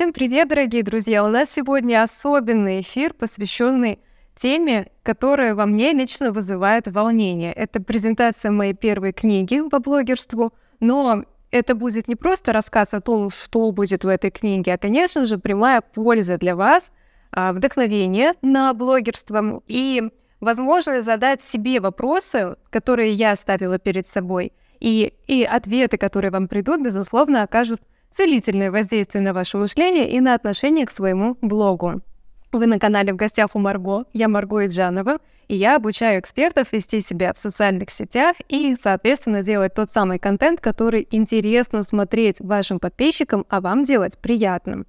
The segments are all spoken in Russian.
Всем привет, дорогие друзья! У нас сегодня особенный эфир, посвященный теме, которая во мне лично вызывает волнение. Это презентация моей первой книги по блогерству, но это будет не просто рассказ о том, что будет в этой книге, а, конечно же, прямая польза для вас, а, вдохновение на блогерство и возможность задать себе вопросы, которые я ставила перед собой, и, и ответы, которые вам придут, безусловно, окажут целительное воздействие на ваше мышление и на отношение к своему блогу. Вы на канале «В гостях у Марго». Я Марго Иджанова, и я обучаю экспертов вести себя в социальных сетях и, соответственно, делать тот самый контент, который интересно смотреть вашим подписчикам, а вам делать приятным.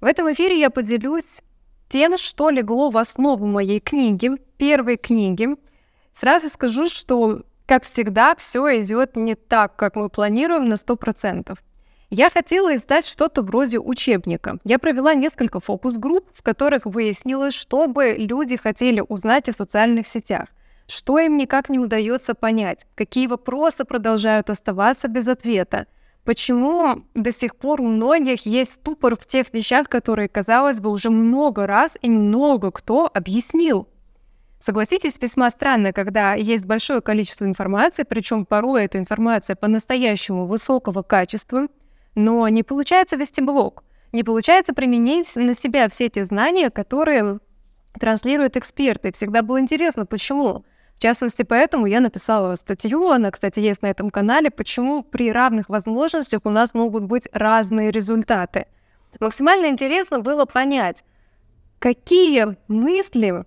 В этом эфире я поделюсь тем, что легло в основу моей книги, первой книги. Сразу скажу, что, как всегда, все идет не так, как мы планируем на 100%. Я хотела издать что-то вроде учебника. Я провела несколько фокус-групп, в которых выяснилось, что бы люди хотели узнать о социальных сетях, что им никак не удается понять, какие вопросы продолжают оставаться без ответа, почему до сих пор у многих есть ступор в тех вещах, которые, казалось бы, уже много раз и много кто объяснил. Согласитесь, весьма странно, когда есть большое количество информации, причем порой эта информация по-настоящему высокого качества – но не получается вести блог, не получается применить на себя все эти знания, которые транслируют эксперты. Всегда было интересно, почему. В частности, поэтому я написала статью, она, кстати, есть на этом канале, почему при равных возможностях у нас могут быть разные результаты. Максимально интересно было понять, какие мысли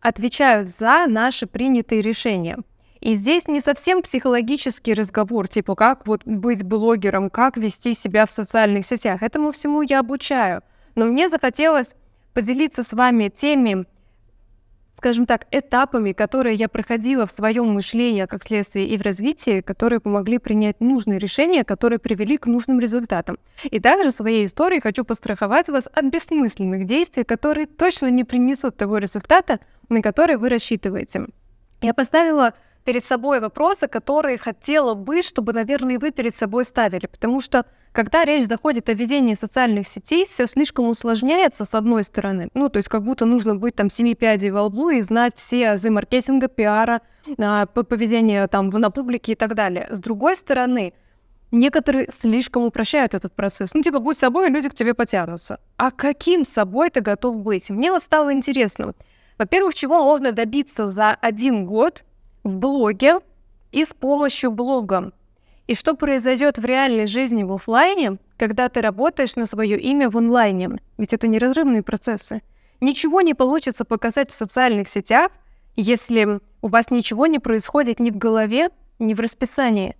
отвечают за наши принятые решения. И здесь не совсем психологический разговор, типа как вот быть блогером, как вести себя в социальных сетях. Этому всему я обучаю. Но мне захотелось поделиться с вами теми, скажем так, этапами, которые я проходила в своем мышлении, как следствие и в развитии, которые помогли принять нужные решения, которые привели к нужным результатам. И также своей историей хочу постраховать вас от бессмысленных действий, которые точно не принесут того результата, на который вы рассчитываете. Я поставила перед собой вопросы, которые хотела бы, чтобы, наверное, вы перед собой ставили. Потому что, когда речь заходит о ведении социальных сетей, все слишком усложняется, с одной стороны. Ну, то есть как будто нужно быть там семи пядей во лбу и знать все азы маркетинга, пиара, а, поведения там на публике и так далее. С другой стороны, некоторые слишком упрощают этот процесс. Ну, типа, будь собой, и люди к тебе потянутся. А каким собой ты готов быть? Мне вот стало интересно. Во-первых, чего можно добиться за один год – в блоге и с помощью блога. И что произойдет в реальной жизни в офлайне, когда ты работаешь на свое имя в онлайне? Ведь это неразрывные процессы. Ничего не получится показать в социальных сетях, если у вас ничего не происходит ни в голове, ни в расписании.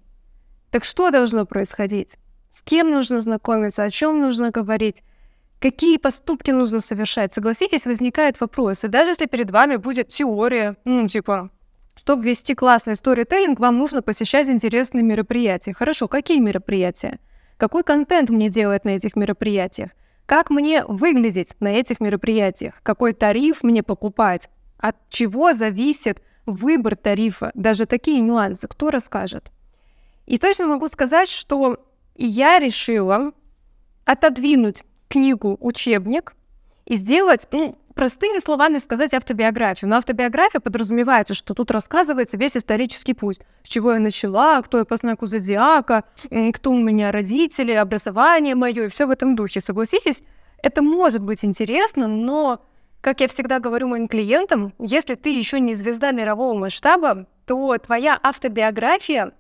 Так что должно происходить? С кем нужно знакомиться, о чем нужно говорить? Какие поступки нужно совершать? Согласитесь, возникает вопрос. И даже если перед вами будет теория, ну, типа, чтобы вести классный сторителлинг, вам нужно посещать интересные мероприятия. Хорошо, какие мероприятия? Какой контент мне делать на этих мероприятиях? Как мне выглядеть на этих мероприятиях? Какой тариф мне покупать? От чего зависит выбор тарифа? Даже такие нюансы. Кто расскажет? И точно могу сказать, что я решила отодвинуть книгу-учебник и сделать ну, простыми словами сказать автобиографию. Но автобиография подразумевается, что тут рассказывается весь исторический путь. С чего я начала, кто я по знаку зодиака, кто у меня родители, образование мое и все в этом духе. Согласитесь, это может быть интересно, но, как я всегда говорю моим клиентам, если ты еще не звезда мирового масштаба, то твоя автобиография,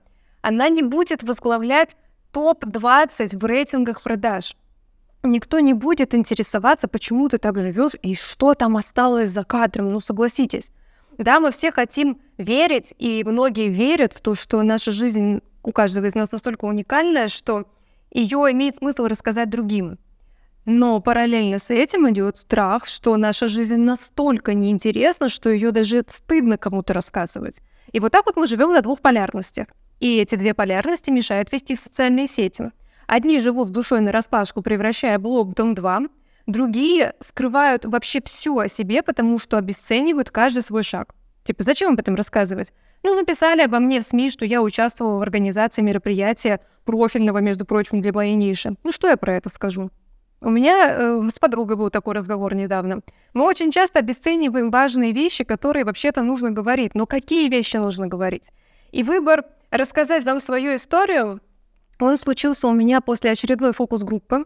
она не будет возглавлять топ-20 в рейтингах продаж никто не будет интересоваться, почему ты так живешь и что там осталось за кадром. Ну, согласитесь. Да, мы все хотим верить, и многие верят в то, что наша жизнь у каждого из нас настолько уникальная, что ее имеет смысл рассказать другим. Но параллельно с этим идет страх, что наша жизнь настолько неинтересна, что ее даже стыдно кому-то рассказывать. И вот так вот мы живем на двух полярностях. И эти две полярности мешают вести в социальные сети. Одни живут с душой на распашку, превращая блог в Дом-2, другие скрывают вообще все о себе, потому что обесценивают каждый свой шаг. Типа, зачем об этом рассказывать? Ну, написали обо мне в СМИ, что я участвовала в организации мероприятия профильного, между прочим, для моей ниши. Ну, что я про это скажу? У меня э, с подругой был такой разговор недавно. Мы очень часто обесцениваем важные вещи, которые вообще-то нужно говорить. Но какие вещи нужно говорить? И выбор рассказать вам свою историю, он случился у меня после очередной фокус-группы.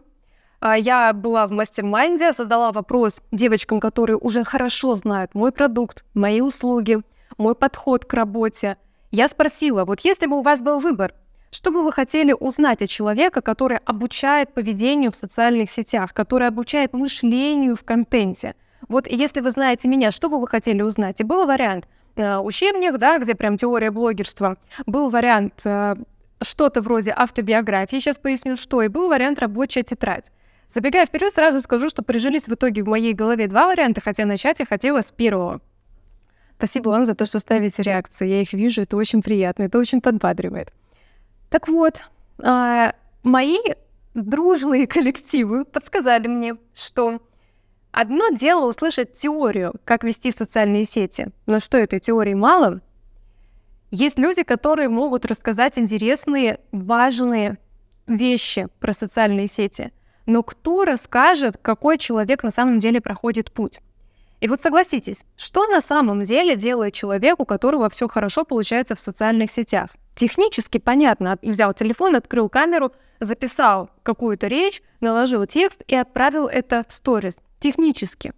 А, я была в mastermind е, задала вопрос девочкам, которые уже хорошо знают мой продукт, мои услуги, мой подход к работе. Я спросила, вот если бы у вас был выбор, что бы вы хотели узнать от человека, который обучает поведению в социальных сетях, который обучает мышлению в контенте? Вот если вы знаете меня, что бы вы хотели узнать? И был вариант э, учебник, да, где прям теория блогерства. Был вариант э, что-то вроде автобиографии, сейчас поясню, что, и был вариант рабочая тетрадь. Забегая вперед, сразу скажу, что прижились в итоге в моей голове два варианта, хотя начать я хотела с первого. Спасибо вам за то, что ставите реакции. Я их вижу, это очень приятно, это очень подбадривает. Так вот, э, мои дружные коллективы подсказали мне, что одно дело услышать теорию, как вести социальные сети, но что этой теории мало. Есть люди, которые могут рассказать интересные, важные вещи про социальные сети. Но кто расскажет, какой человек на самом деле проходит путь? И вот согласитесь, что на самом деле делает человек, у которого все хорошо получается в социальных сетях? Технически понятно, взял телефон, открыл камеру, записал какую-то речь, наложил текст и отправил это в сторис. Технически.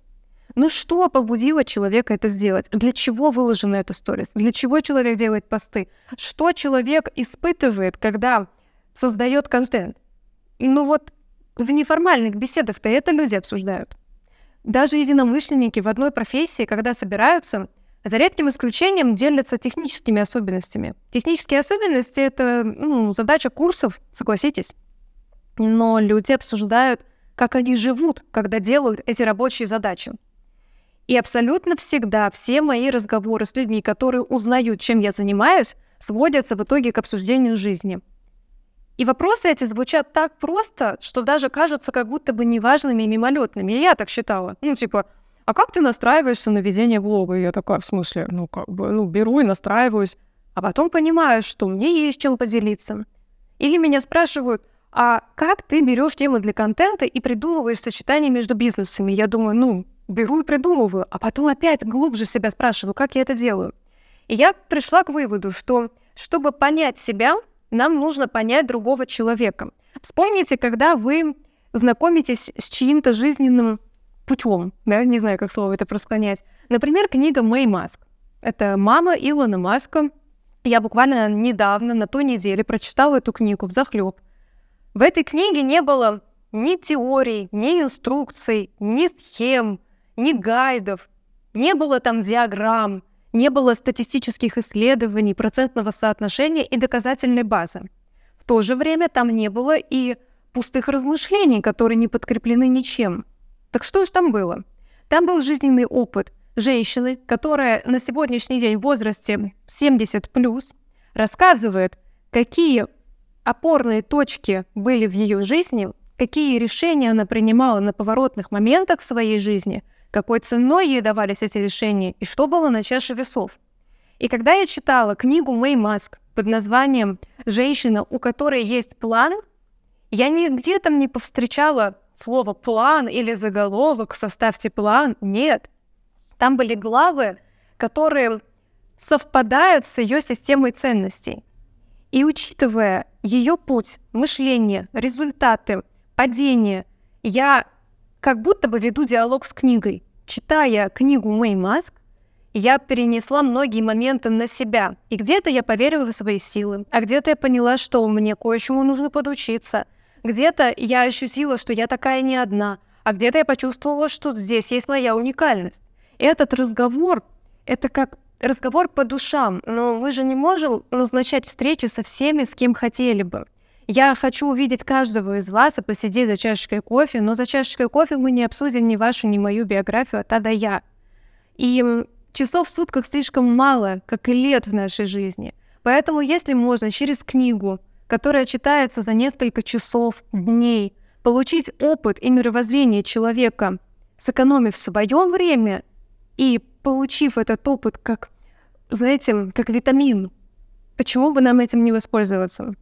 Ну что побудило человека это сделать? Для чего выложена эта сторис? Для чего человек делает посты? Что человек испытывает, когда создает контент? Ну вот в неформальных беседах-то это люди обсуждают. Даже единомышленники в одной профессии, когда собираются, за редким исключением делятся техническими особенностями. Технические особенности — это ну, задача курсов, согласитесь. Но люди обсуждают, как они живут, когда делают эти рабочие задачи. И абсолютно всегда все мои разговоры с людьми, которые узнают, чем я занимаюсь, сводятся в итоге к обсуждению жизни. И вопросы эти звучат так просто, что даже кажутся как будто бы неважными и мимолетными. И я так считала. Ну, типа, а как ты настраиваешься на ведение блога? И я такая, в смысле, ну, как бы, ну, беру и настраиваюсь. А потом понимаю, что мне есть чем поделиться. Или меня спрашивают, а как ты берешь темы для контента и придумываешь сочетание между бизнесами? Я думаю, ну, беру и придумываю, а потом опять глубже себя спрашиваю, как я это делаю. И я пришла к выводу, что чтобы понять себя, нам нужно понять другого человека. Вспомните, когда вы знакомитесь с чьим-то жизненным путем, да, не знаю, как слово это просклонять. Например, книга Мэй Маск. Это мама Илона Маска. Я буквально недавно, на той неделе, прочитала эту книгу в захлеб. В этой книге не было ни теорий, ни инструкций, ни схем, ни гайдов. Не было там диаграмм, не было статистических исследований, процентного соотношения и доказательной базы. В то же время там не было и пустых размышлений, которые не подкреплены ничем. Так что же там было? Там был жизненный опыт женщины, которая на сегодняшний день в возрасте 70 плюс рассказывает, какие опорные точки были в ее жизни, какие решения она принимала на поворотных моментах в своей жизни, какой ценой ей давались эти решения и что было на чаше весов. И когда я читала книгу Мэй Маск под названием «Женщина, у которой есть план», я нигде там не повстречала слово «план» или заголовок «составьте план». Нет. Там были главы, которые совпадают с ее системой ценностей. И учитывая ее путь, мышление, результаты, падение, я как будто бы веду диалог с книгой. Читая книгу Мэй Маск, я перенесла многие моменты на себя. И где-то я поверила в свои силы, а где-то я поняла, что мне кое-чему нужно подучиться – где-то я ощутила, что я такая не одна, а где-то я почувствовала, что здесь есть моя уникальность. И этот разговор — это как разговор по душам, но мы же не можем назначать встречи со всеми, с кем хотели бы. Я хочу увидеть каждого из вас и посидеть за чашечкой кофе, но за чашечкой кофе мы не обсудим ни вашу, ни мою биографию А до Я. И часов в сутках слишком мало, как и лет в нашей жизни. Поэтому, если можно, через книгу, которая читается за несколько часов, дней, получить опыт и мировоззрение человека, сэкономив свое время и получив этот опыт как, знаете, как витамин, почему бы нам этим не воспользоваться?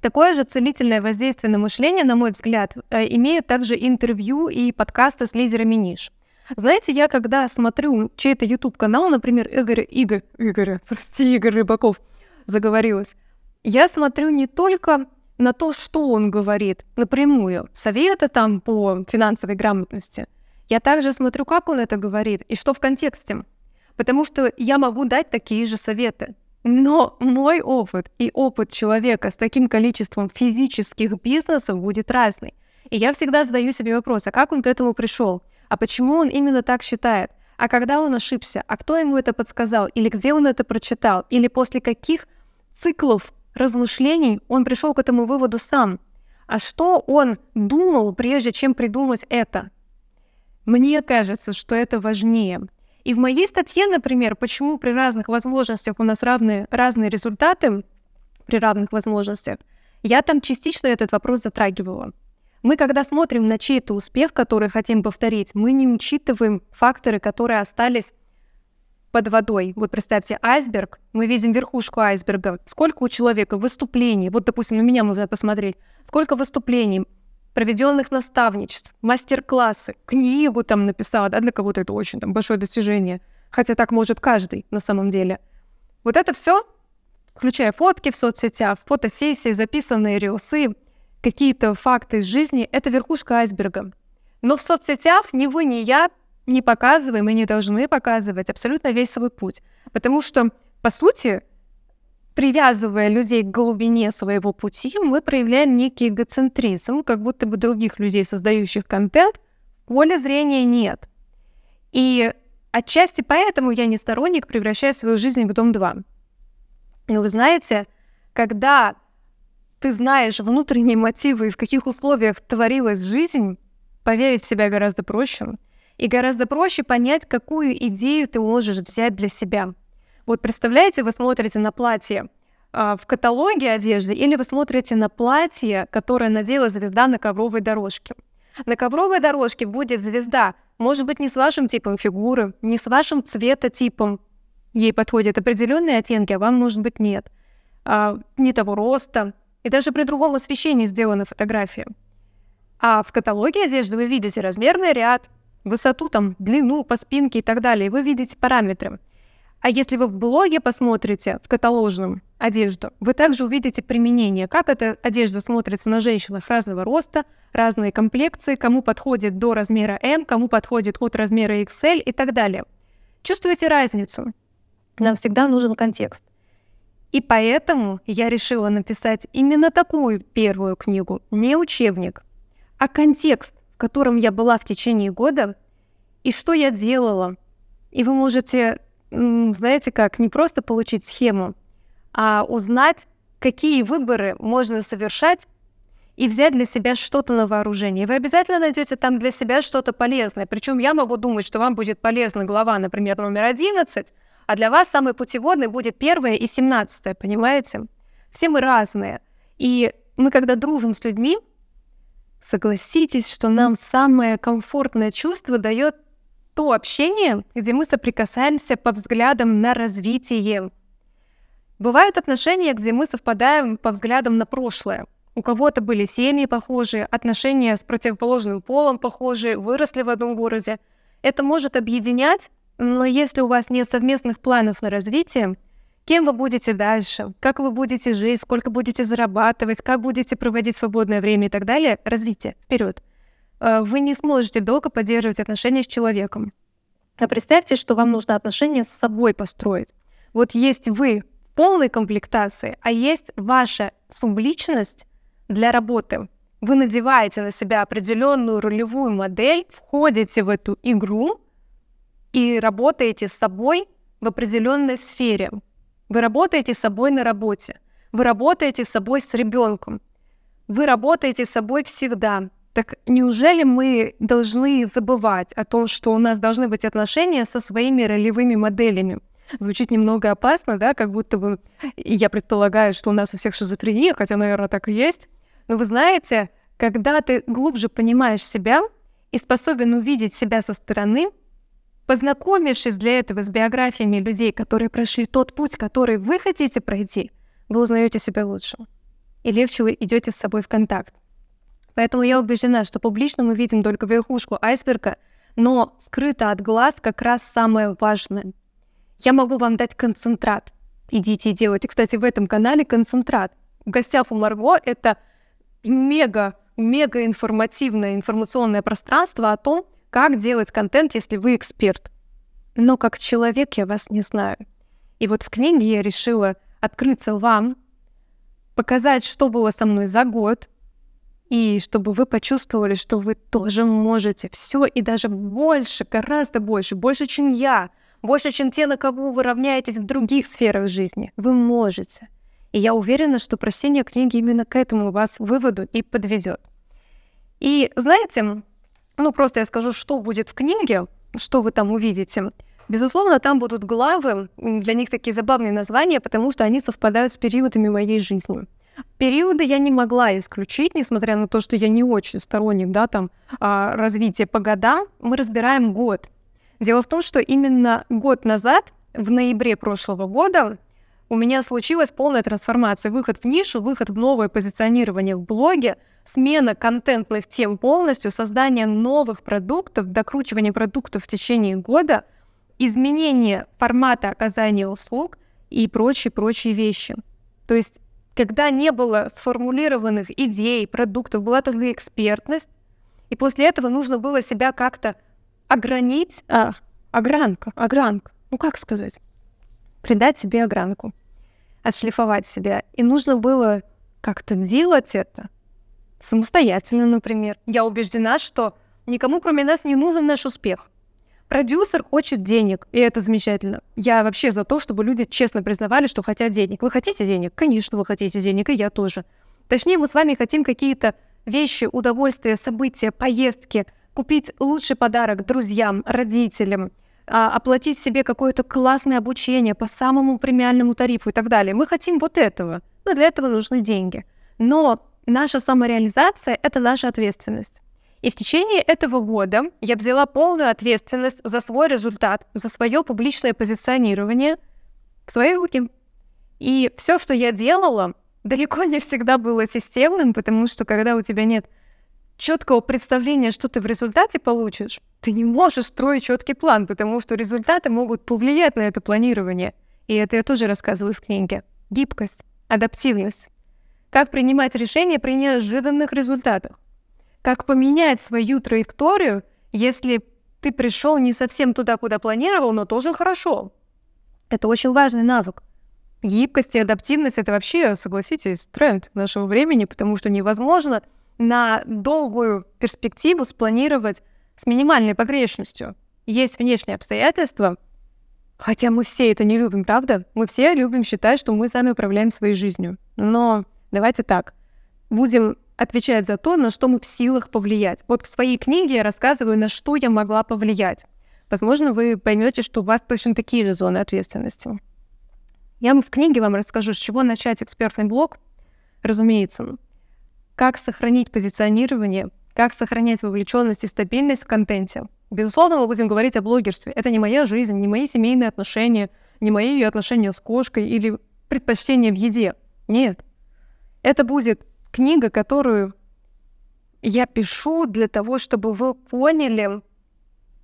Такое же целительное воздействие на мышление, на мой взгляд, э, имеют также интервью и подкасты с лидерами ниш. Знаете, я когда смотрю чей-то YouTube-канал, например, Игорь, Игорь, Игорь, прости, Игорь Рыбаков, заговорилась, я смотрю не только на то, что он говорит напрямую, советы там по финансовой грамотности, я также смотрю, как он это говорит и что в контексте. Потому что я могу дать такие же советы. Но мой опыт и опыт человека с таким количеством физических бизнесов будет разный. И я всегда задаю себе вопрос, а как он к этому пришел? А почему он именно так считает? А когда он ошибся? А кто ему это подсказал? Или где он это прочитал? Или после каких циклов размышлений он пришел к этому выводу сам? А что он думал, прежде чем придумать это? Мне кажется, что это важнее. И в моей статье, например, почему при разных возможностях у нас равные, разные результаты, при равных возможностях, я там частично этот вопрос затрагивала. Мы, когда смотрим на чей-то успех, который хотим повторить, мы не учитываем факторы, которые остались под водой. Вот представьте, айсберг, мы видим верхушку айсберга. Сколько у человека выступлений, вот, допустим, у меня можно посмотреть, сколько выступлений, проведенных наставничеств, мастер-классы, книгу там написала, да, для кого-то это очень там большое достижение, хотя так может каждый на самом деле. Вот это все, включая фотки в соцсетях, фотосессии, записанные рилсы, какие-то факты из жизни, это верхушка айсберга. Но в соцсетях ни вы, ни я не показываем и не должны показывать абсолютно весь свой путь. Потому что, по сути, привязывая людей к глубине своего пути, мы проявляем некий эгоцентризм, как будто бы других людей, создающих контент, в поле зрения нет. И отчасти поэтому я не сторонник превращать свою жизнь в Дом-2. И вы знаете, когда ты знаешь внутренние мотивы и в каких условиях творилась жизнь, поверить в себя гораздо проще. И гораздо проще понять, какую идею ты можешь взять для себя – вот представляете, вы смотрите на платье э, в каталоге одежды или вы смотрите на платье, которое надела звезда на ковровой дорожке. На ковровой дорожке будет звезда, может быть, не с вашим типом фигуры, не с вашим цветотипом. Ей подходят определенные оттенки, а вам, может быть, нет. А, не того роста. И даже при другом освещении сделана фотография. А в каталоге одежды вы видите размерный ряд, высоту, там, длину по спинке и так далее. Вы видите параметры. А если вы в блоге посмотрите, в каталожном, одежду, вы также увидите применение, как эта одежда смотрится на женщинах разного роста, разные комплекции, кому подходит до размера М, кому подходит от размера XL и так далее. Чувствуете разницу? Нам всегда нужен контекст. И поэтому я решила написать именно такую первую книгу, не учебник, а контекст, в котором я была в течение года, и что я делала. И вы можете знаете как, не просто получить схему, а узнать, какие выборы можно совершать и взять для себя что-то на вооружение. Вы обязательно найдете там для себя что-то полезное. Причем я могу думать, что вам будет полезна глава, например, номер 11, а для вас самый путеводный будет первая и семнадцатая, понимаете? Все мы разные. И мы, когда дружим с людьми, согласитесь, что нам самое комфортное чувство дает то общение, где мы соприкасаемся по взглядам на развитие. Бывают отношения, где мы совпадаем по взглядам на прошлое. У кого-то были семьи похожие, отношения с противоположным полом похожие, выросли в одном городе. Это может объединять, но если у вас нет совместных планов на развитие, кем вы будете дальше, как вы будете жить, сколько будете зарабатывать, как будете проводить свободное время и так далее, развитие, вперед. Э, вы не сможете долго поддерживать отношения с человеком. А представьте, что вам нужно отношения с собой построить. Вот есть вы в полной комплектации, а есть ваша субличность для работы. Вы надеваете на себя определенную ролевую модель, входите в эту игру и работаете с собой в определенной сфере. Вы работаете с собой на работе. Вы работаете с собой с ребенком. Вы работаете с собой всегда. Так неужели мы должны забывать о том, что у нас должны быть отношения со своими ролевыми моделями? Звучит немного опасно, да, как будто бы я предполагаю, что у нас у всех шизофрения, хотя, наверное, так и есть. Но вы знаете, когда ты глубже понимаешь себя и способен увидеть себя со стороны, познакомившись для этого с биографиями людей, которые прошли тот путь, который вы хотите пройти, вы узнаете себя лучше. и легче вы идете с собой в контакт. Поэтому я убеждена, что публично мы видим только верхушку айсберга, но скрыто от глаз как раз самое важное. Я могу вам дать концентрат. Идите и делайте. Кстати, в этом канале концентрат. В гостях у Марго это мега, мега информативное информационное пространство о том, как делать контент, если вы эксперт. Но как человек я вас не знаю. И вот в книге я решила открыться вам, показать, что было со мной за год, и чтобы вы почувствовали, что вы тоже можете все и даже больше, гораздо больше, больше, чем я, больше, чем те, на кого вы равняетесь в других сферах жизни. Вы можете. И я уверена, что прочтение книги именно к этому вас выводу и подведет. И знаете, ну просто я скажу, что будет в книге, что вы там увидите. Безусловно, там будут главы, для них такие забавные названия, потому что они совпадают с периодами моей жизни. Периоды я не могла исключить, несмотря на то, что я не очень сторонник да, там, а, развития по годам. Мы разбираем год. Дело в том, что именно год назад, в ноябре прошлого года, у меня случилась полная трансформация. Выход в нишу, выход в новое позиционирование в блоге, смена контентных тем полностью, создание новых продуктов, докручивание продуктов в течение года, изменение формата оказания услуг и прочие-прочие вещи. То есть когда не было сформулированных идей, продуктов, была только экспертность, и после этого нужно было себя как-то огранить, а, огранка, огранка, ну как сказать, придать себе огранку, отшлифовать себя. И нужно было как-то делать это самостоятельно, например. Я убеждена, что никому, кроме нас, не нужен наш успех. Продюсер хочет денег, и это замечательно. Я вообще за то, чтобы люди честно признавали, что хотят денег. Вы хотите денег? Конечно, вы хотите денег, и я тоже. Точнее, мы с вами хотим какие-то вещи, удовольствия, события, поездки, купить лучший подарок друзьям, родителям, а, оплатить себе какое-то классное обучение по самому премиальному тарифу и так далее. Мы хотим вот этого, но для этого нужны деньги. Но наша самореализация — это наша ответственность. И в течение этого года я взяла полную ответственность за свой результат, за свое публичное позиционирование в свои руки. И все, что я делала, далеко не всегда было системным, потому что когда у тебя нет четкого представления, что ты в результате получишь, ты не можешь строить четкий план, потому что результаты могут повлиять на это планирование. И это я тоже рассказываю в книге. Гибкость, адаптивность. Как принимать решения при неожиданных результатах как поменять свою траекторию, если ты пришел не совсем туда, куда планировал, но тоже хорошо. Это очень важный навык. Гибкость и адаптивность — это вообще, согласитесь, тренд нашего времени, потому что невозможно на долгую перспективу спланировать с минимальной погрешностью. Есть внешние обстоятельства, хотя мы все это не любим, правда? Мы все любим считать, что мы сами управляем своей жизнью. Но давайте так, будем отвечает за то, на что мы в силах повлиять. Вот в своей книге я рассказываю, на что я могла повлиять. Возможно, вы поймете, что у вас точно такие же зоны ответственности. Я в книге вам расскажу, с чего начать экспертный блог. Разумеется, как сохранить позиционирование, как сохранять вовлеченность и стабильность в контенте. Безусловно, мы будем говорить о блогерстве. Это не моя жизнь, не мои семейные отношения, не мои отношения с кошкой или предпочтения в еде. Нет. Это будет книга, которую я пишу для того, чтобы вы поняли,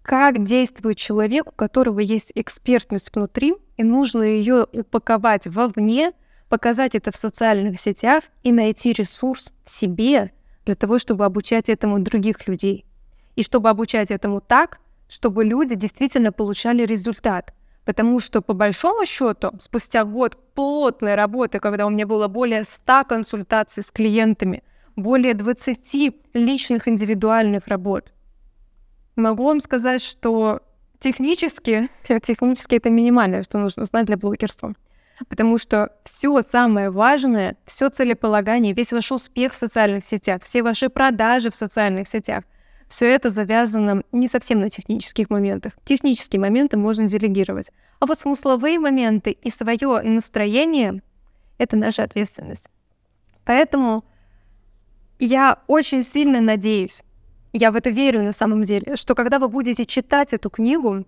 как действует человек, у которого есть экспертность внутри, и нужно ее упаковать вовне, показать это в социальных сетях и найти ресурс в себе для того, чтобы обучать этому других людей. И чтобы обучать этому так, чтобы люди действительно получали результат. Потому что, по большому счету, спустя год плотной работы, когда у меня было более 100 консультаций с клиентами, более 20 личных индивидуальных работ, могу вам сказать, что технически, технически это минимальное, что нужно знать для блогерства. Потому что все самое важное, все целеполагание, весь ваш успех в социальных сетях, все ваши продажи в социальных сетях, все это завязано не совсем на технических моментах. Технические моменты можно делегировать. А вот смысловые моменты и свое настроение — это наша ответственность. Поэтому я очень сильно надеюсь, я в это верю на самом деле, что когда вы будете читать эту книгу,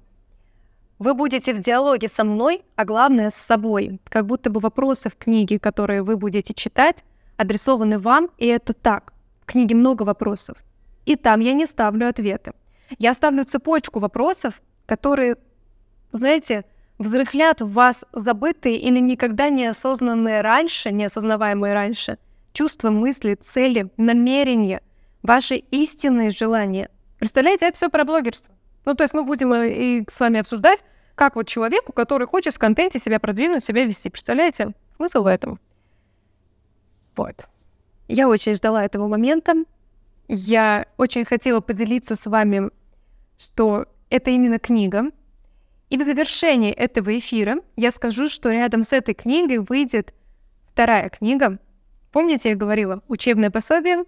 вы будете в диалоге со мной, а главное с собой. Как будто бы вопросы в книге, которые вы будете читать, адресованы вам, и это так. В книге много вопросов. И там я не ставлю ответы. Я ставлю цепочку вопросов, которые, знаете, взрыхлят в вас забытые или никогда не осознанные раньше, неосознаваемые раньше, чувства, мысли, цели, намерения, ваши истинные желания. Представляете, это все про блогерство. Ну, то есть мы будем э, и с вами обсуждать, как вот человеку, который хочет в контенте себя продвинуть, себя вести. Представляете? Смысл в этом. Вот. Я очень ждала этого момента. Я очень хотела поделиться с вами, что это именно книга. И в завершении этого эфира я скажу, что рядом с этой книгой выйдет вторая книга. Помните, я говорила, учебное пособие,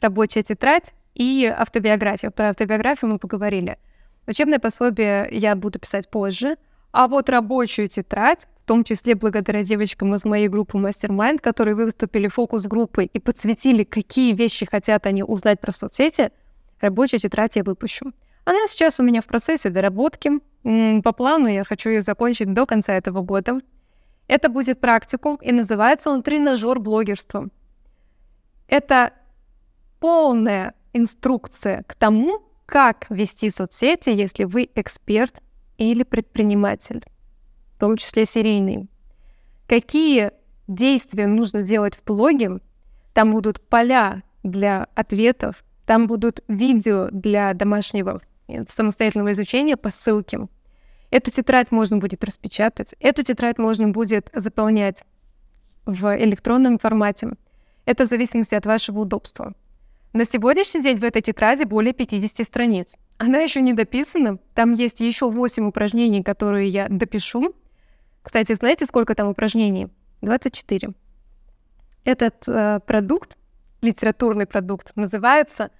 рабочая тетрадь и автобиография. Про автобиографию мы поговорили. Учебное пособие я буду писать позже, а вот рабочую тетрадь, том числе благодаря девочкам из моей группы Mastermind, которые выступили фокус-группой и подсветили, какие вещи хотят они узнать про соцсети, рабочую тетрадь я выпущу. Она сейчас у меня в процессе доработки. По плану я хочу ее закончить до конца этого года. Это будет практикум, и называется он «Тренажер блогерства». Это полная инструкция к тому, как вести соцсети, если вы эксперт или предприниматель, в том числе серийный. Какие действия нужно делать в блоге? Там будут поля для ответов, там будут видео для домашнего самостоятельного изучения по ссылке. Эту тетрадь можно будет распечатать, эту тетрадь можно будет заполнять в электронном формате. Это в зависимости от вашего удобства. На сегодняшний день в этой тетради более 50 страниц. Она еще не дописана. Там есть еще 8 упражнений, которые я допишу. Кстати, знаете, сколько там упражнений? 24. Этот э, продукт, литературный продукт, называется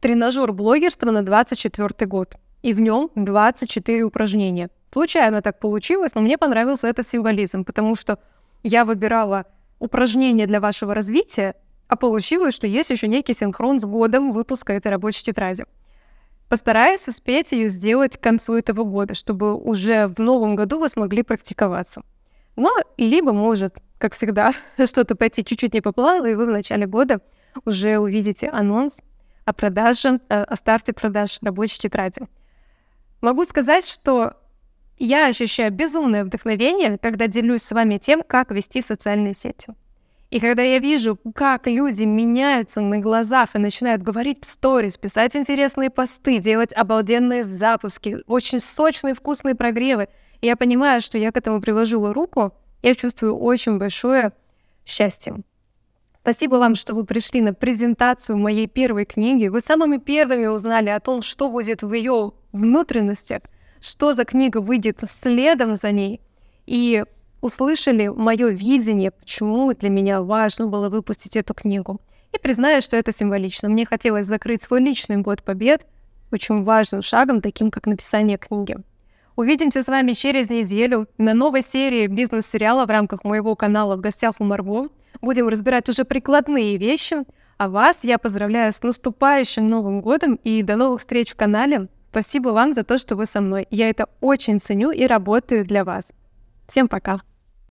«Тренажер блогерства на 24 год». И в нем 24 упражнения. Случайно так получилось, но мне понравился этот символизм, потому что я выбирала упражнения для вашего развития, а получилось, что есть еще некий синхрон с годом выпуска этой рабочей тетради. Постараюсь успеть ее сделать к концу этого года, чтобы уже в новом году вы смогли практиковаться. Но либо может, как всегда, что-то пойти чуть-чуть не по плану, и вы в начале года уже увидите анонс о продаже, э, о старте продаж рабочей тетради. Могу сказать, что я ощущаю безумное вдохновение, когда делюсь с вами тем, как вести социальные сети. И когда я вижу, как люди меняются на глазах и начинают говорить в сторис, писать интересные посты, делать обалденные запуски, очень сочные, вкусные прогревы, и я понимаю, что я к этому приложила руку, я чувствую очень большое счастье. Спасибо вам, что вы пришли на презентацию моей первой книги. Вы самыми первыми узнали о том, что будет в ее внутренностях, что за книга выйдет следом за ней. И услышали мое видение, почему для меня важно было выпустить эту книгу. И признаю, что это символично. Мне хотелось закрыть свой личный год побед очень важным шагом, таким как написание книги. Увидимся с вами через неделю на новой серии бизнес-сериала в рамках моего канала «В гостях у Марго». Будем разбирать уже прикладные вещи. А вас я поздравляю с наступающим Новым годом и до новых встреч в канале. Спасибо вам за то, что вы со мной. Я это очень ценю и работаю для вас. Всем пока!